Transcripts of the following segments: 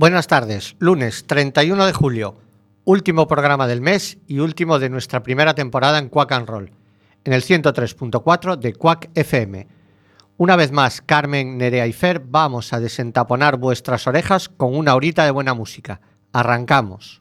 Buenas tardes, lunes 31 de julio, último programa del mes y último de nuestra primera temporada en Quack and Roll, en el 103.4 de Quack FM. Una vez más, Carmen, Nerea y Fer, vamos a desentaponar vuestras orejas con una horita de buena música. Arrancamos.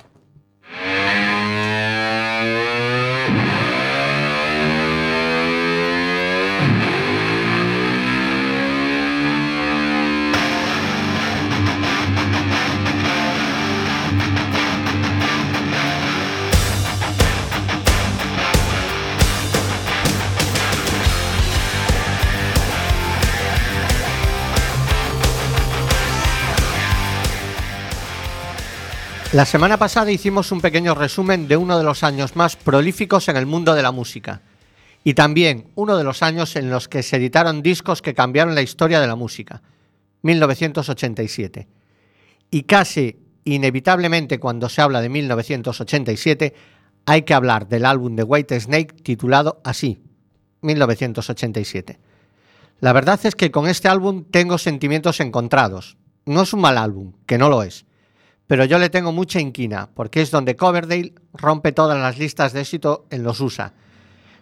La semana pasada hicimos un pequeño resumen de uno de los años más prolíficos en el mundo de la música y también uno de los años en los que se editaron discos que cambiaron la historia de la música, 1987. Y casi inevitablemente cuando se habla de 1987 hay que hablar del álbum de White Snake titulado así, 1987. La verdad es que con este álbum tengo sentimientos encontrados. No es un mal álbum, que no lo es pero yo le tengo mucha inquina, porque es donde Coverdale rompe todas las listas de éxito en los USA.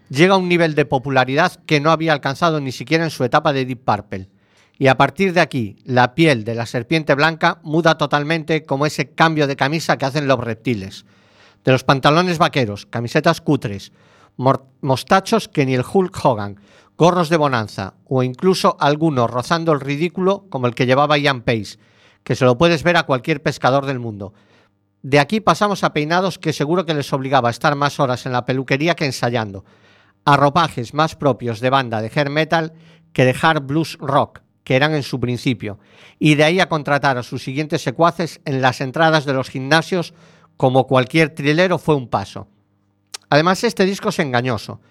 Llega a un nivel de popularidad que no había alcanzado ni siquiera en su etapa de Deep Purple. Y a partir de aquí, la piel de la serpiente blanca muda totalmente como ese cambio de camisa que hacen los reptiles. De los pantalones vaqueros, camisetas cutres, mostachos que ni el Hulk Hogan, gorros de bonanza o incluso algunos rozando el ridículo como el que llevaba Ian Pace, que se lo puedes ver a cualquier pescador del mundo. De aquí pasamos a peinados que seguro que les obligaba a estar más horas en la peluquería que ensayando, a ropajes más propios de banda de hair metal que de hard blues rock, que eran en su principio, y de ahí a contratar a sus siguientes secuaces en las entradas de los gimnasios como cualquier trilero fue un paso. Además, este disco es engañoso,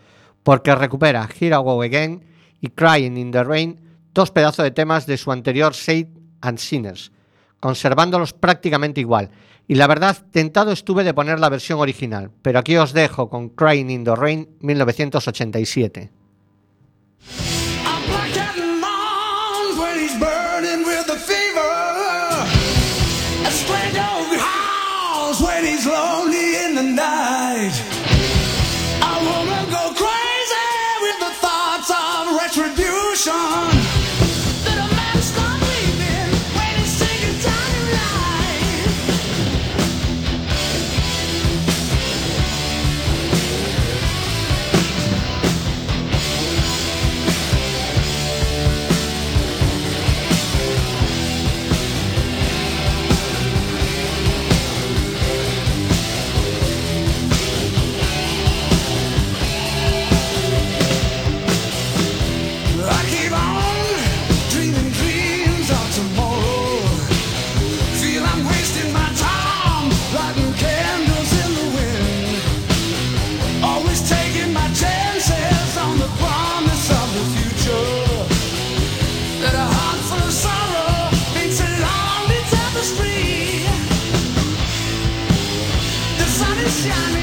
porque recupera Here I Go Again y Crying in the Rain, dos pedazos de temas de su anterior Saint and Sinners, conservándolos prácticamente igual. Y la verdad, tentado estuve de poner la versión original, pero aquí os dejo con Crying in the Rain 1987. Yeah.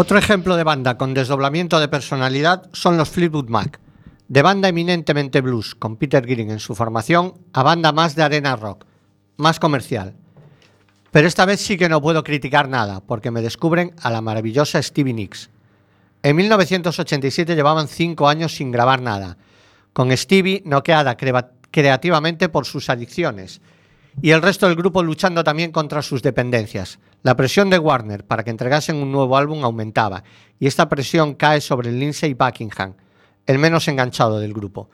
Otro ejemplo de banda con desdoblamiento de personalidad son los Fleetwood Mac, de banda eminentemente blues, con Peter Green en su formación, a banda más de arena rock, más comercial. Pero esta vez sí que no puedo criticar nada, porque me descubren a la maravillosa Stevie Nicks. En 1987 llevaban cinco años sin grabar nada, con Stevie noqueada creativamente por sus adicciones, y el resto del grupo luchando también contra sus dependencias. La presión de Warner para que entregasen un nuevo álbum aumentaba, y esta presión cae sobre Lindsay Buckingham, el menos enganchado del grupo.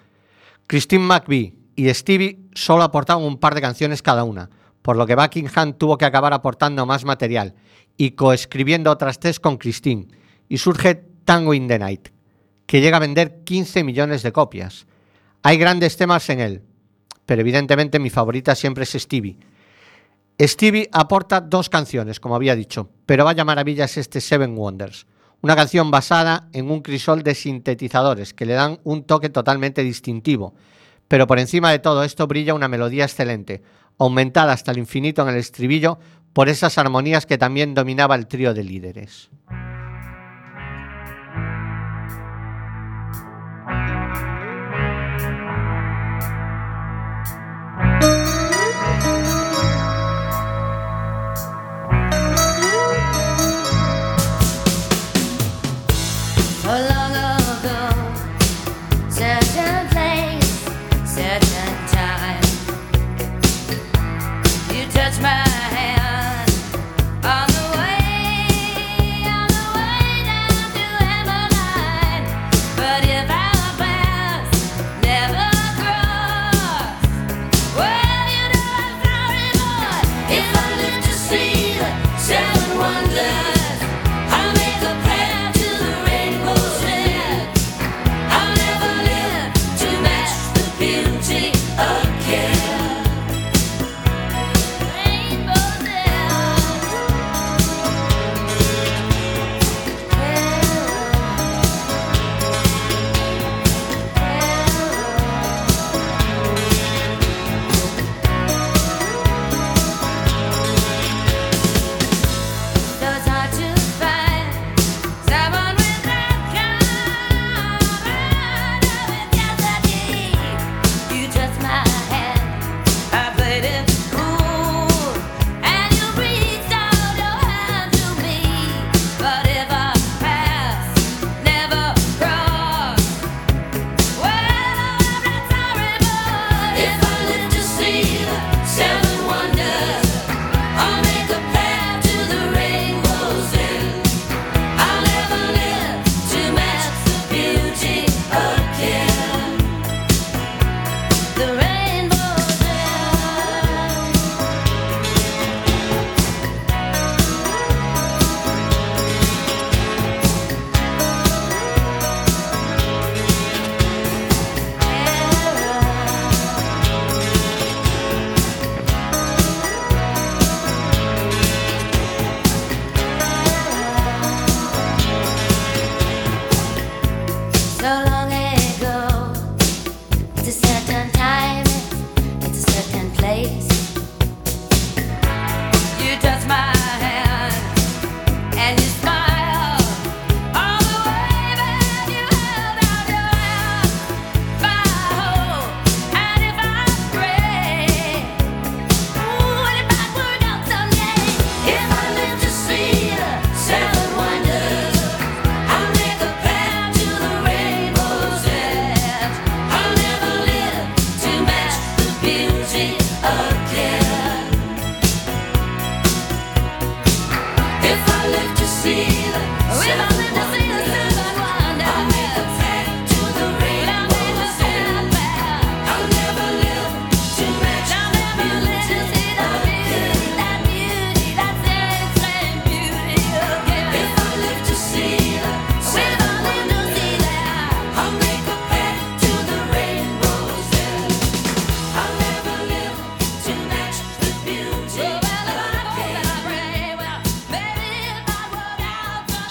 Christine McVie y Stevie solo aportaban un par de canciones cada una, por lo que Buckingham tuvo que acabar aportando más material y coescribiendo otras tres con Christine, y surge Tango in the Night, que llega a vender 15 millones de copias. Hay grandes temas en él, pero evidentemente mi favorita siempre es Stevie. Stevie aporta dos canciones, como había dicho, pero vaya maravilla es este Seven Wonders, una canción basada en un crisol de sintetizadores que le dan un toque totalmente distintivo. Pero por encima de todo esto brilla una melodía excelente, aumentada hasta el infinito en el estribillo por esas armonías que también dominaba el trío de líderes.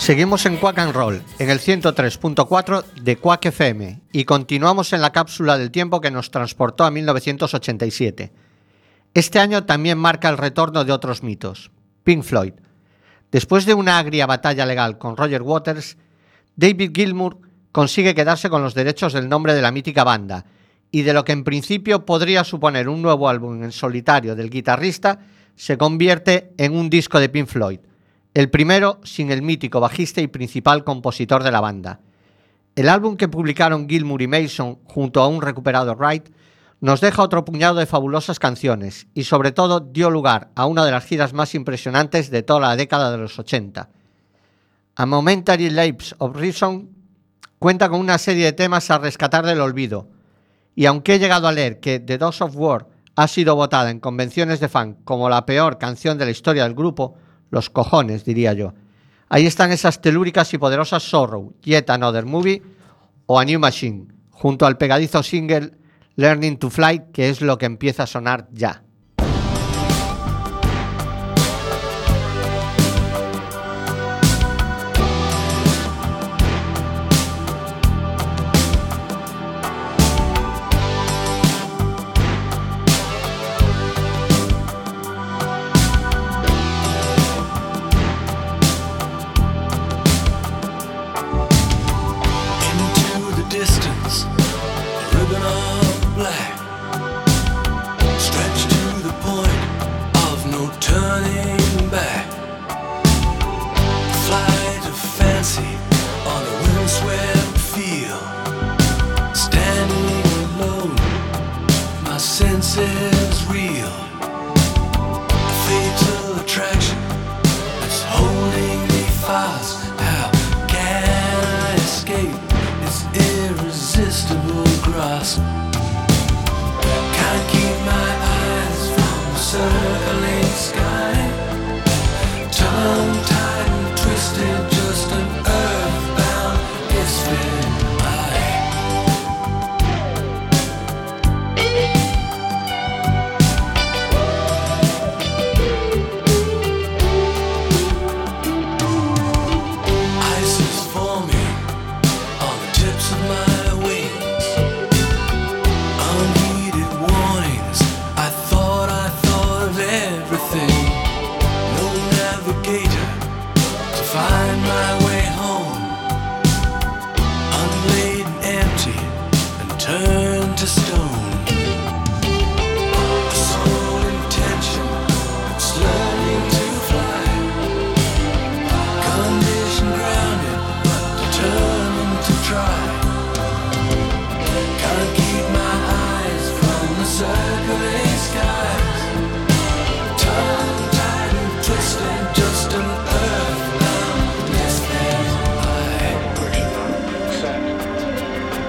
Seguimos en Quack and Roll, en el 103.4 de Quack FM, y continuamos en la cápsula del tiempo que nos transportó a 1987. Este año también marca el retorno de otros mitos. Pink Floyd. Después de una agria batalla legal con Roger Waters, David Gilmour consigue quedarse con los derechos del nombre de la mítica banda, y de lo que en principio podría suponer un nuevo álbum en solitario del guitarrista, se convierte en un disco de Pink Floyd el primero sin el mítico bajista y principal compositor de la banda. El álbum que publicaron Gilmour y Mason junto a un recuperado Wright nos deja otro puñado de fabulosas canciones y sobre todo dio lugar a una de las giras más impresionantes de toda la década de los 80. A Momentary Lapse of Reason cuenta con una serie de temas a rescatar del olvido, y aunque he llegado a leer que The Dogs of War ha sido votada en convenciones de fan como la peor canción de la historia del grupo, los cojones, diría yo. Ahí están esas telúricas y poderosas Sorrow, Yet Another Movie o A New Machine, junto al pegadizo single Learning to Fly, que es lo que empieza a sonar ya.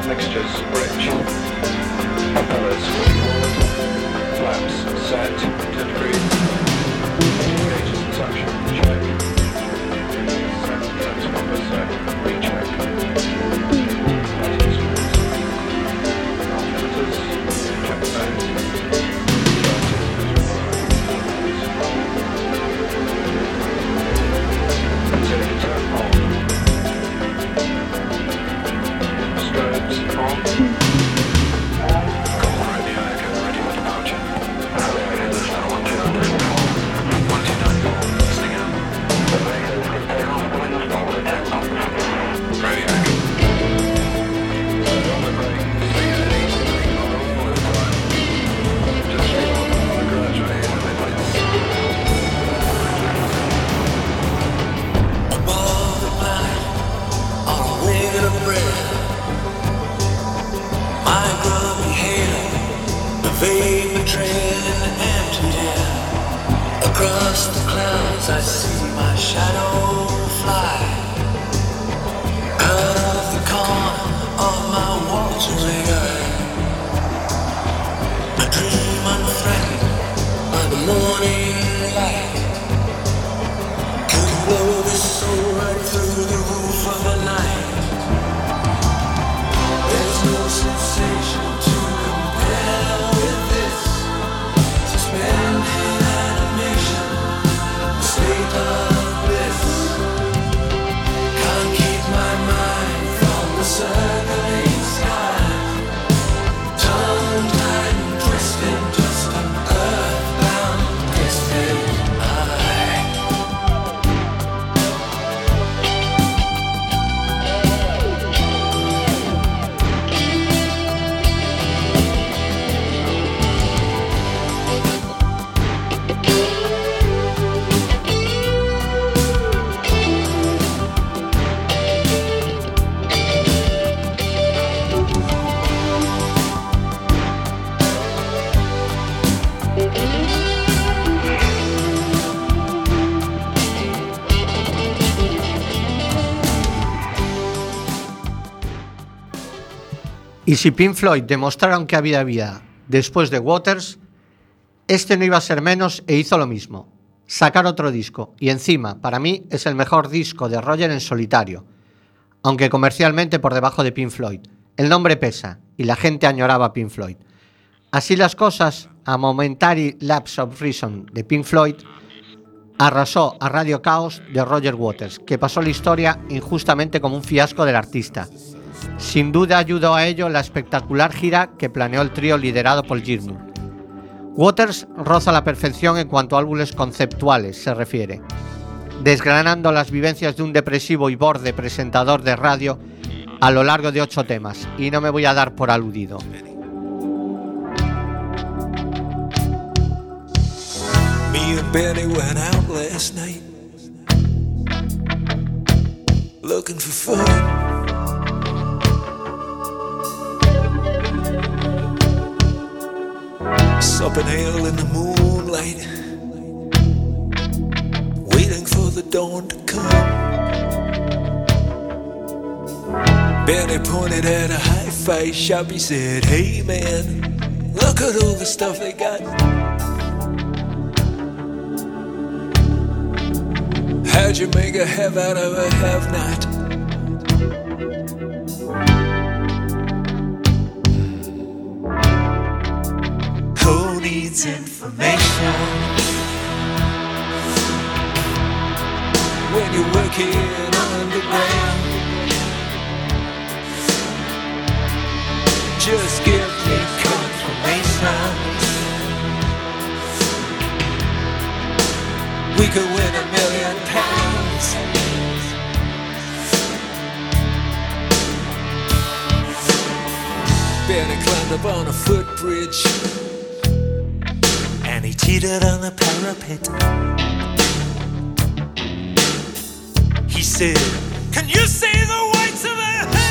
Across the clouds I see si Pink Floyd demostraron que había vida después de Waters, este no iba a ser menos e hizo lo mismo. Sacar otro disco. Y encima, para mí, es el mejor disco de Roger en solitario. Aunque comercialmente por debajo de Pink Floyd. El nombre pesa y la gente añoraba a Pink Floyd. Así las cosas, a Momentary Lapse of Reason de Pink Floyd arrasó a Radio Chaos de Roger Waters, que pasó la historia injustamente como un fiasco del artista. Sin duda ayudó a ello la espectacular gira que planeó el trío liderado por Gilmour. Waters roza la perfección en cuanto a álbumes conceptuales se refiere, desgranando las vivencias de un depresivo y borde presentador de radio a lo largo de ocho temas, y no me voy a dar por aludido. Supping ale in the moonlight, waiting for the dawn to come. Benny pointed at a hi-fi shop. He said, "Hey man, look at all the stuff they got." How'd you make a have out of a have not? Information when you're working underground? Just give me confirmation. We could win a million pounds. Benny climbed up on a footbridge cheated on the parapet. He said, Can you see the whites of the headlights?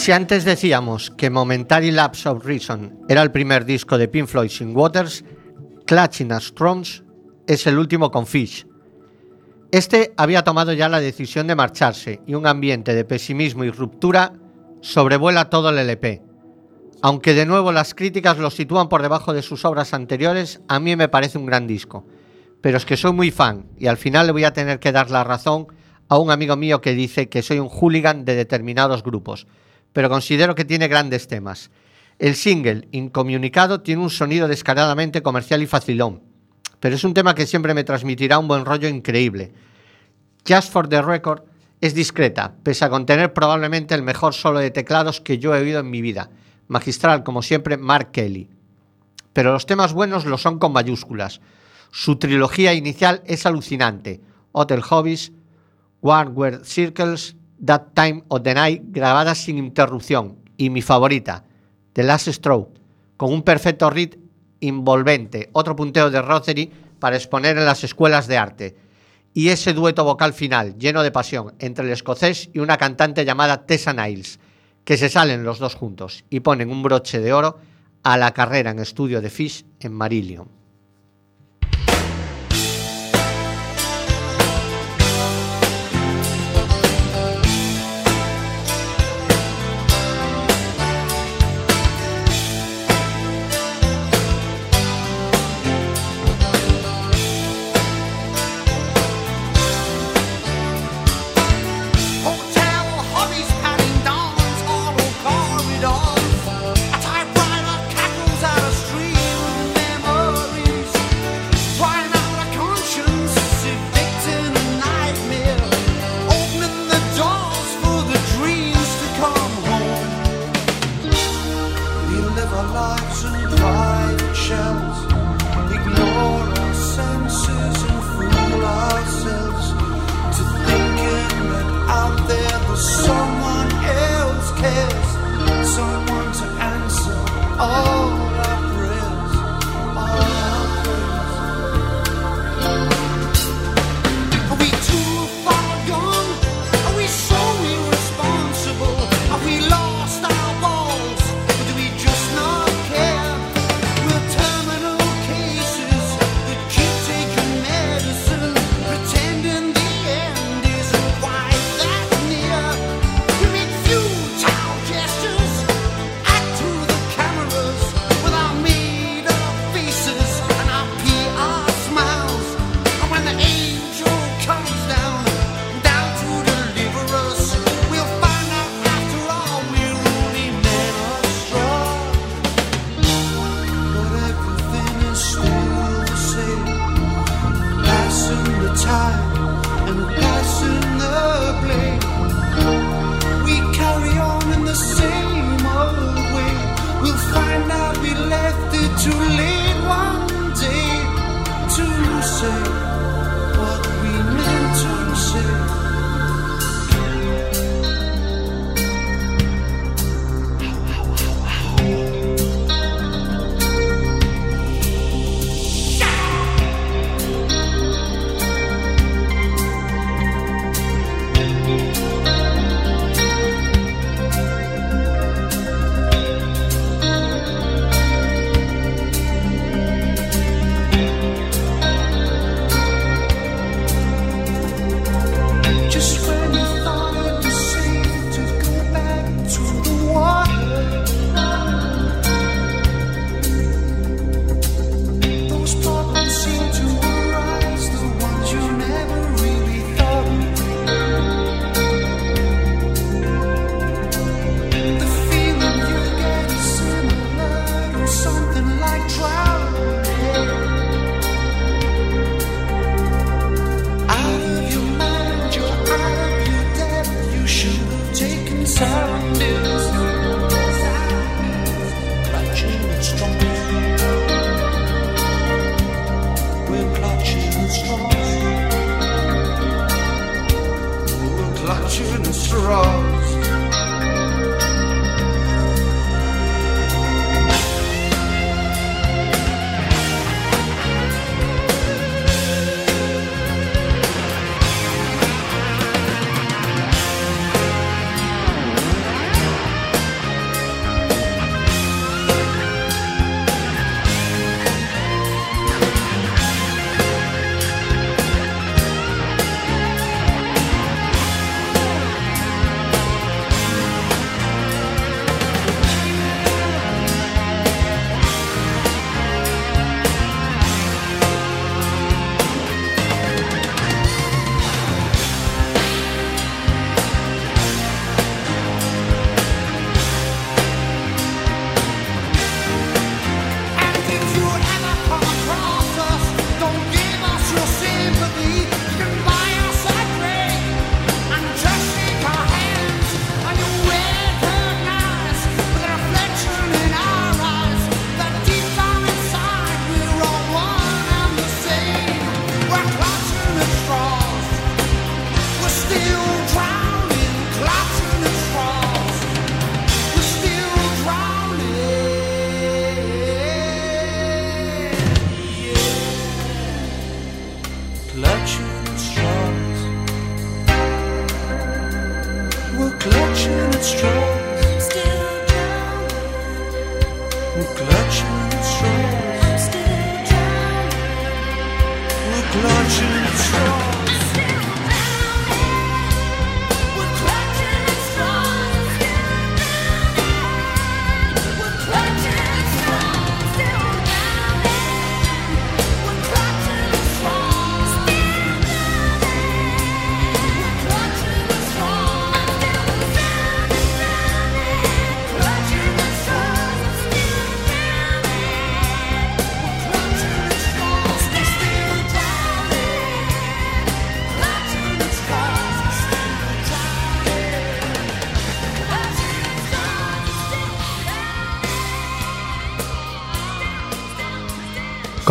Si antes decíamos que Momentary Lapse of Reason era el primer disco de Pink Floyd sin Waters, Clutching at Straws es el último con Fish. Este había tomado ya la decisión de marcharse y un ambiente de pesimismo y ruptura sobrevuela todo el LP. Aunque de nuevo las críticas lo sitúan por debajo de sus obras anteriores, a mí me parece un gran disco. Pero es que soy muy fan y al final le voy a tener que dar la razón a un amigo mío que dice que soy un hooligan de determinados grupos, pero considero que tiene grandes temas. El single, Incomunicado, tiene un sonido descaradamente comercial y facilón, pero es un tema que siempre me transmitirá un buen rollo increíble. Just for the Record es discreta, pese a contener probablemente el mejor solo de teclados que yo he oído en mi vida. Magistral, como siempre, Mark Kelly. Pero los temas buenos lo son con mayúsculas. Su trilogía inicial es alucinante. Hotel Hobbies, One Circles, That Time of the Night, grabadas sin interrupción. Y mi favorita, The Last Stroke, con un perfecto rit envolvente, otro punteo de Rothery para exponer en las escuelas de arte. Y ese dueto vocal final, lleno de pasión, entre el escocés y una cantante llamada Tessa Niles, que se salen los dos juntos y ponen un broche de oro a la carrera en estudio de Fish en Marillion.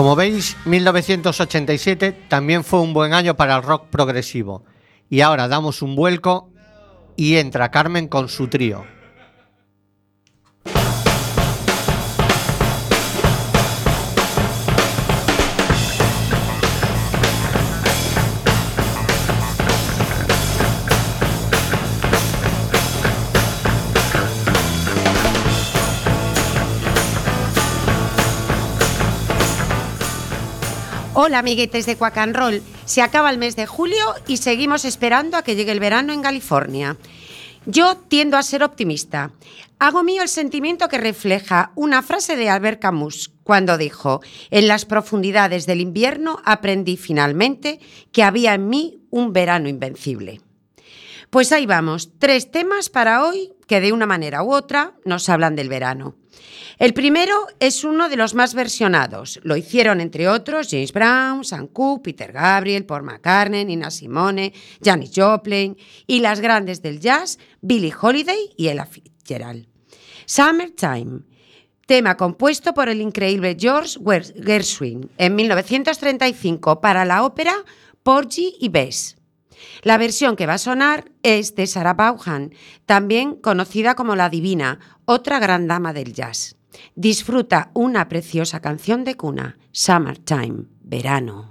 Como veis, 1987 también fue un buen año para el rock progresivo. Y ahora damos un vuelco y entra Carmen con su trío. Hola amiguetes de Roll. Se acaba el mes de julio y seguimos esperando a que llegue el verano en California. Yo tiendo a ser optimista. Hago mío el sentimiento que refleja una frase de Albert Camus cuando dijo, en las profundidades del invierno aprendí finalmente que había en mí un verano invencible. Pues ahí vamos, tres temas para hoy que de una manera u otra nos hablan del verano. El primero es uno de los más versionados. Lo hicieron, entre otros, James Brown, Sam Cooke, Peter Gabriel, Paul McCartney, Nina Simone, Janis Joplin y las grandes del jazz, Billie Holiday y Ella Fitzgerald. Summertime, tema compuesto por el increíble George Gershwin en 1935 para la ópera Porgy y Bess. La versión que va a sonar es de Sarah Vaughan, también conocida como la Divina, otra gran dama del jazz. Disfruta una preciosa canción de cuna, Summertime, verano.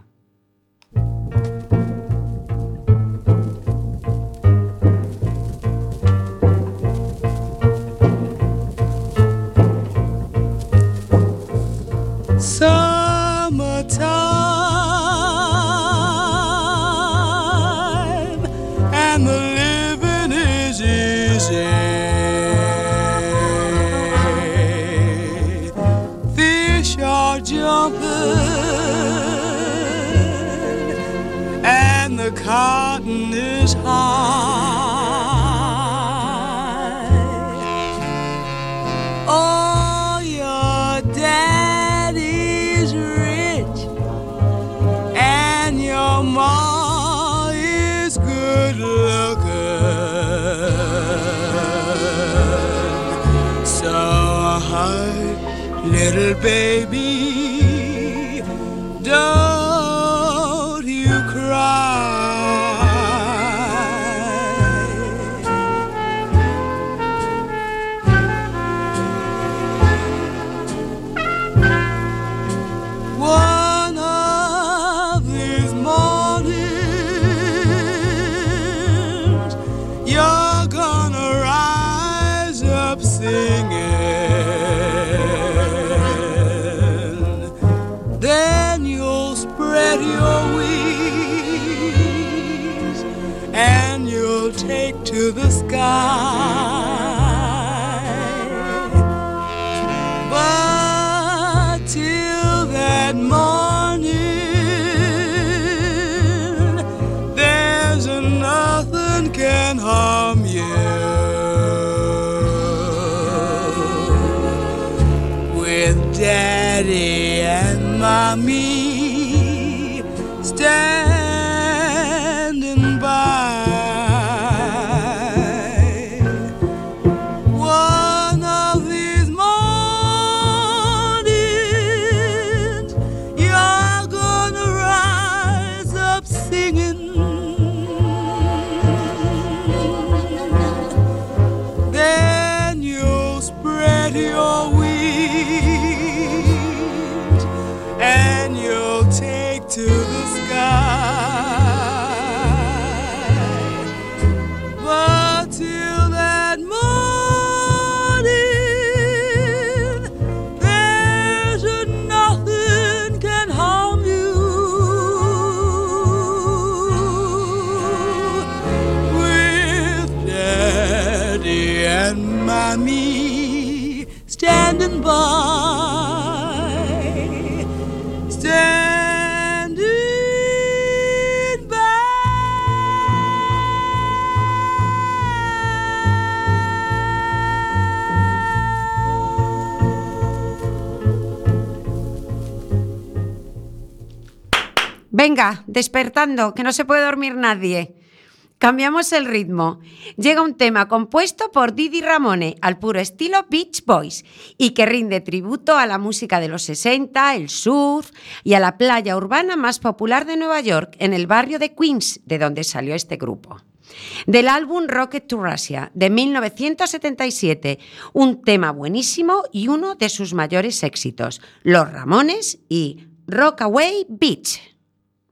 Cotton is high. Oh, your daddy's rich and your ma is good looking. So, hi, little baby, don't the Despertando, que no se puede dormir nadie. Cambiamos el ritmo. Llega un tema compuesto por Didi Ramone al puro estilo Beach Boys y que rinde tributo a la música de los 60, el surf y a la playa urbana más popular de Nueva York, en el barrio de Queens, de donde salió este grupo. Del álbum Rocket to Russia de 1977, un tema buenísimo y uno de sus mayores éxitos, Los Ramones y Rockaway Beach.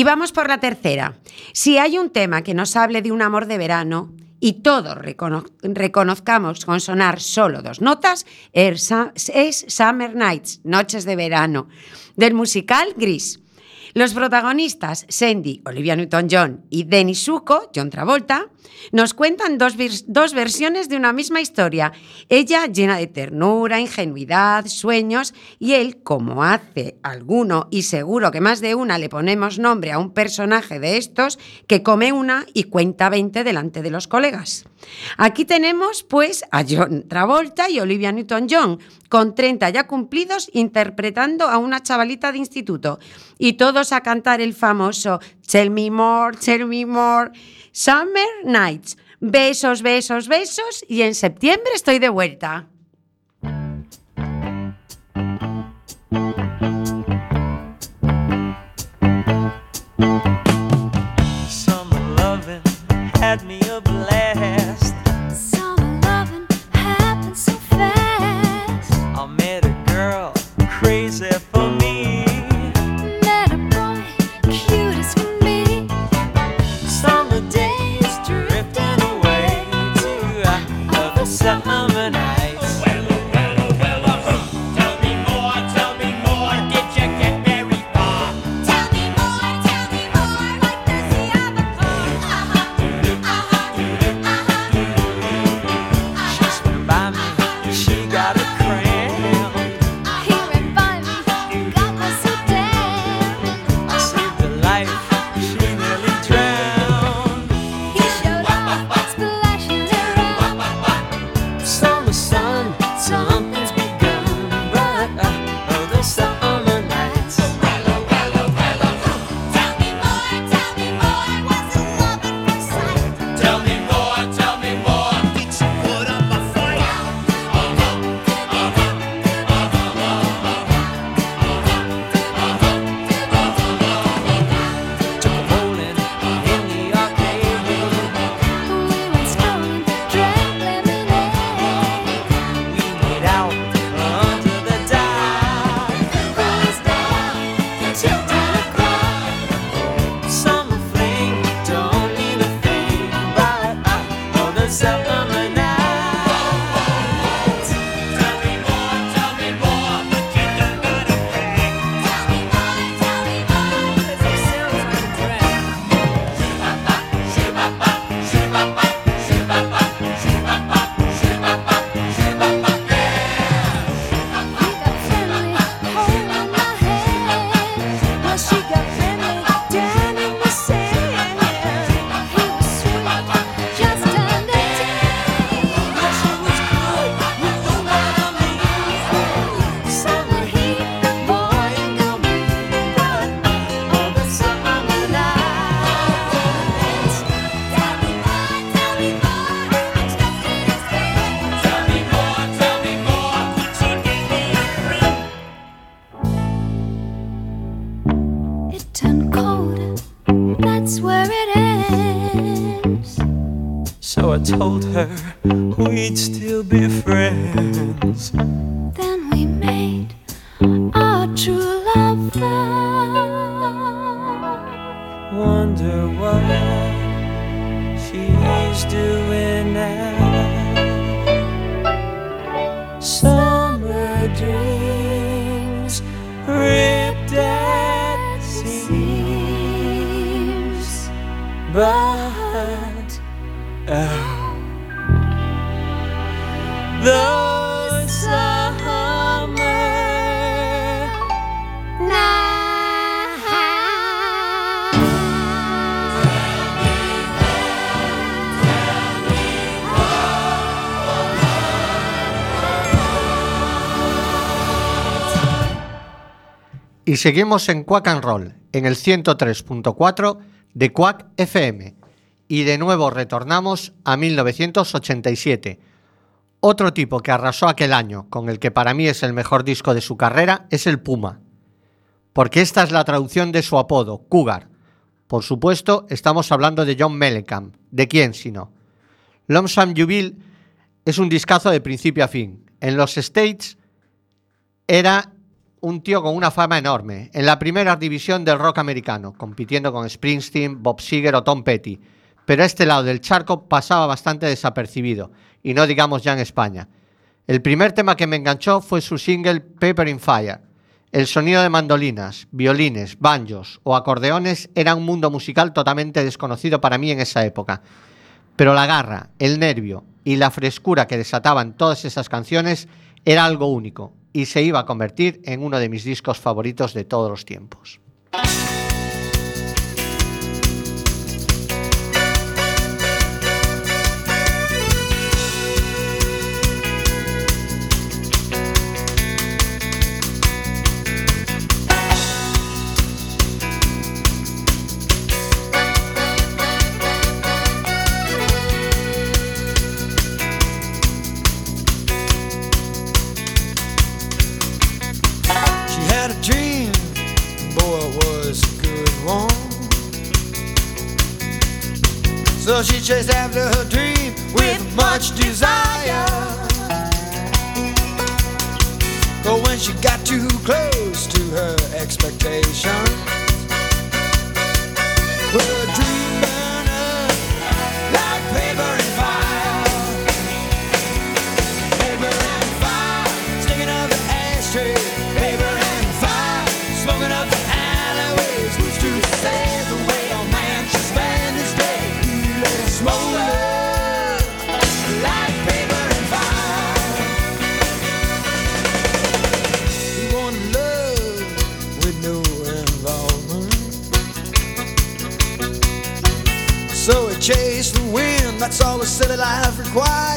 Y vamos por la tercera. Si hay un tema que nos hable de un amor de verano y todos recono- reconozcamos con sonar solo dos notas, es Sa- es Summer Nights, Noches de Verano, del musical Gris. Los protagonistas, Sandy, Olivia Newton-John y Dennis Suco, John Travolta, nos cuentan dos, dos versiones de una misma historia. Ella llena de ternura, ingenuidad, sueños y él, como hace alguno y seguro que más de una le ponemos nombre a un personaje de estos, que come una y cuenta 20 delante de los colegas. Aquí tenemos pues a John Travolta y Olivia Newton-John, con 30 ya cumplidos, interpretando a una chavalita de instituto. Y todos a cantar el famoso Tell me more, tell me more. Summer Nights. Besos, besos, besos. Y en septiembre estoy de vuelta. Told her we'd still be friends. Then we made our true love vow. Wonder what she's doing now. Summer dreams ripped at seams, but oh, Y seguimos en Quack and Roll, en el 103.4 de Quack FM. Y de nuevo retornamos a 1987. Otro tipo que arrasó aquel año, con el que para mí es el mejor disco de su carrera, es el Puma. Porque esta es la traducción de su apodo, Cougar. Por supuesto, estamos hablando de John Mellencamp. ¿De quién sino? Lonesome Jubil es un discazo de principio a fin. En los States era un tío con una fama enorme, en la primera división del rock americano, compitiendo con Springsteen, Bob Seger o Tom Petty. Pero este lado del charco pasaba bastante desapercibido, y no digamos ya en España. El primer tema que me enganchó fue su single Paper in Fire. El sonido de mandolinas, violines, banjos o acordeones era un mundo musical totalmente desconocido para mí en esa época. Pero la garra, el nervio y la frescura que desataban todas esas canciones era algo único y se iba a convertir en uno de mis discos favoritos de todos los tiempos. Chased after her dream with much desire. But when she got too close to her expectation, quiet.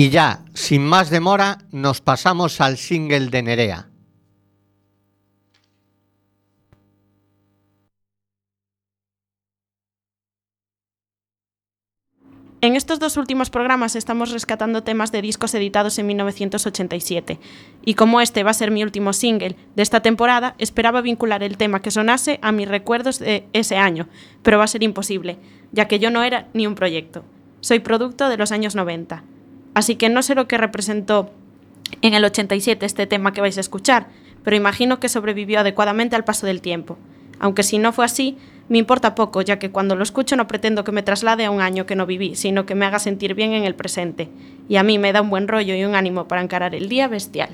Y ya, sin más demora, nos pasamos al single de Nerea. En estos dos últimos programas estamos rescatando temas de discos editados en 1987. Y como este va a ser mi último single de esta temporada, esperaba vincular el tema que sonase a mis recuerdos de ese año, pero va a ser imposible, ya que yo no era ni un proyecto. Soy producto de los años 90. Así que no sé lo que representó en el 87 este tema que vais a escuchar, pero imagino que sobrevivió adecuadamente al paso del tiempo. Aunque si no fue así, me importa poco, ya que cuando lo escucho no pretendo que me traslade a un año que no viví, sino que me haga sentir bien en el presente. Y a mí me da un buen rollo y un ánimo para encarar el día bestial.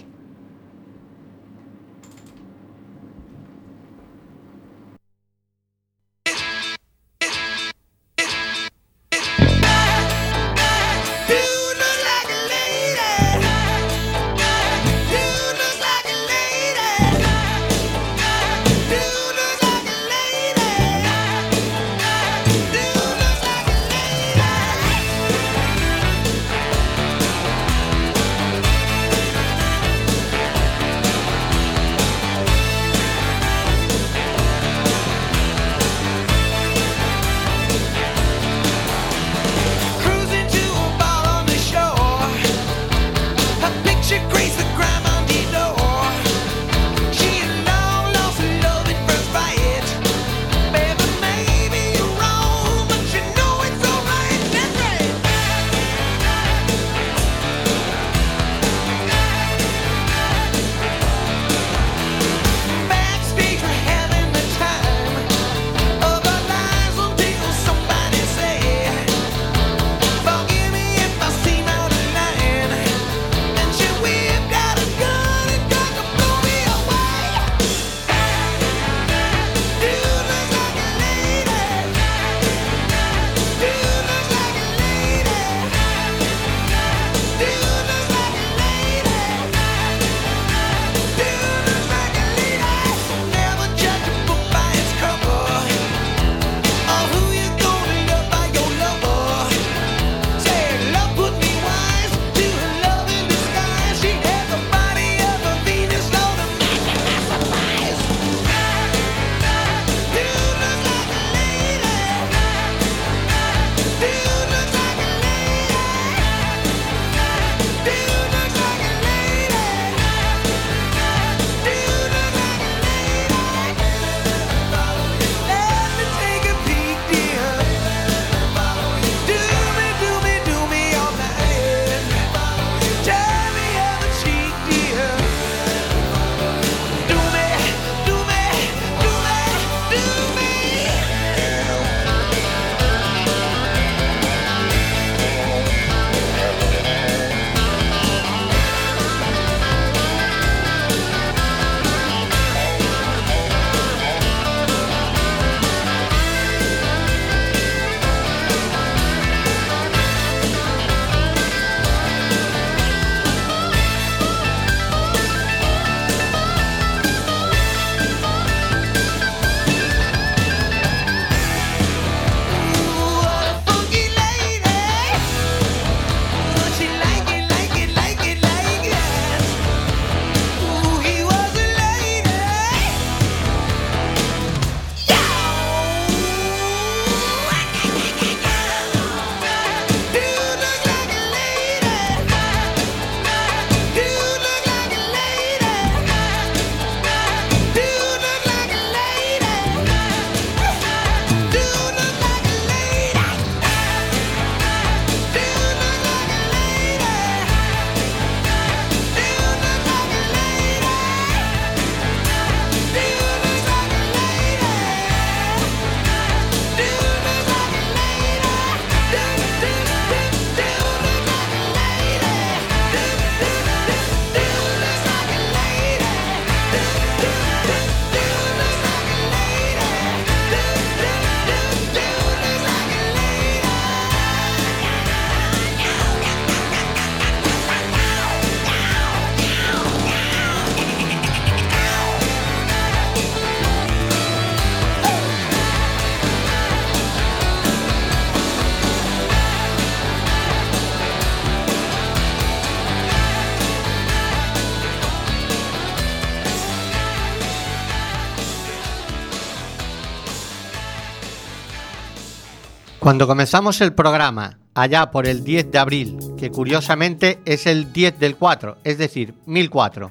Cuando comenzamos el programa, allá por el 10 de abril, que curiosamente es el 10 del 4, es decir, 1004,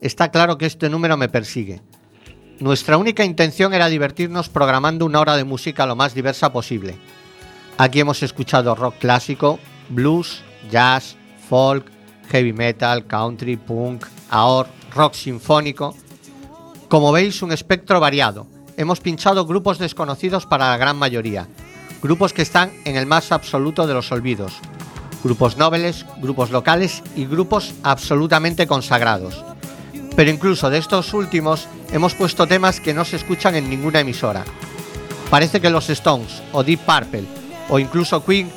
está claro que este número me persigue. Nuestra única intención era divertirnos programando una hora de música lo más diversa posible. Aquí hemos escuchado rock clásico, blues, jazz, folk, heavy metal, country, punk, AOR, rock sinfónico. Como veis, un espectro variado. Hemos pinchado grupos desconocidos para la gran mayoría, grupos que están en el más absoluto de los olvidos, grupos nobles, grupos locales y grupos absolutamente consagrados. Pero incluso de estos últimos hemos puesto temas que no se escuchan en ninguna emisora. Parece que los Stones o Deep Purple o incluso Queen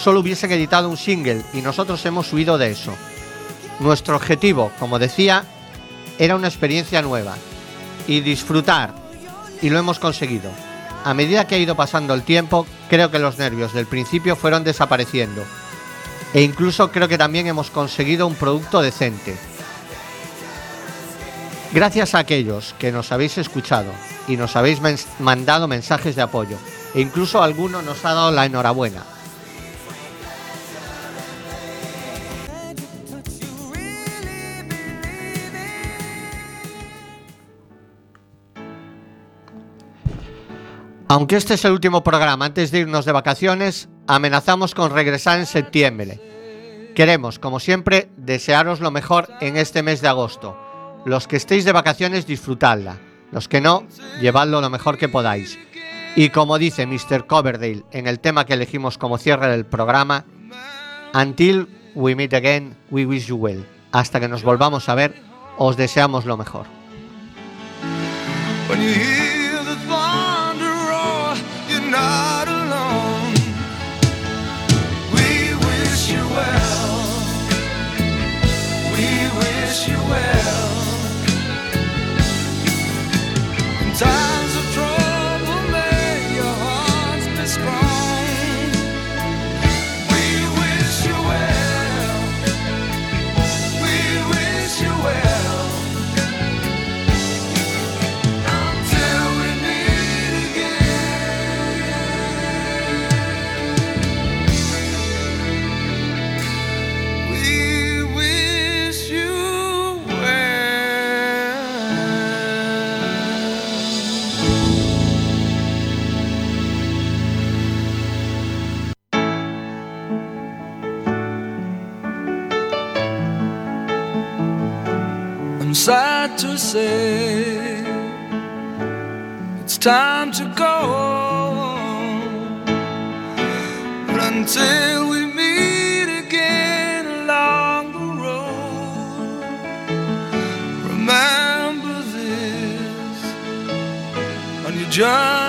solo hubiesen editado un single y nosotros hemos huido de eso. Nuestro objetivo, como decía, era una experiencia nueva y disfrutar y lo hemos conseguido. A medida que ha ido pasando el tiempo, creo que los nervios del principio fueron desapareciendo e incluso creo que también hemos conseguido un producto decente. Gracias a aquellos que nos habéis escuchado y nos habéis mandado mensajes de apoyo e incluso alguno nos ha dado la enhorabuena. Aunque este es el último programa antes de irnos de vacaciones, amenazamos con regresar en septiembre. Queremos, como siempre, desearos lo mejor en este mes de agosto. Los que estéis de vacaciones, disfrutadla. Los que no, llevadlo lo mejor que podáis. Y como dice Mr. Coverdale en el tema que elegimos como cierre del programa, Until we meet again, we wish you well. Hasta que nos volvamos a ver, os deseamos lo mejor. Not alone. We wish you well. We wish you well. In say it's time to go. But until we meet again along the road, remember this on your journey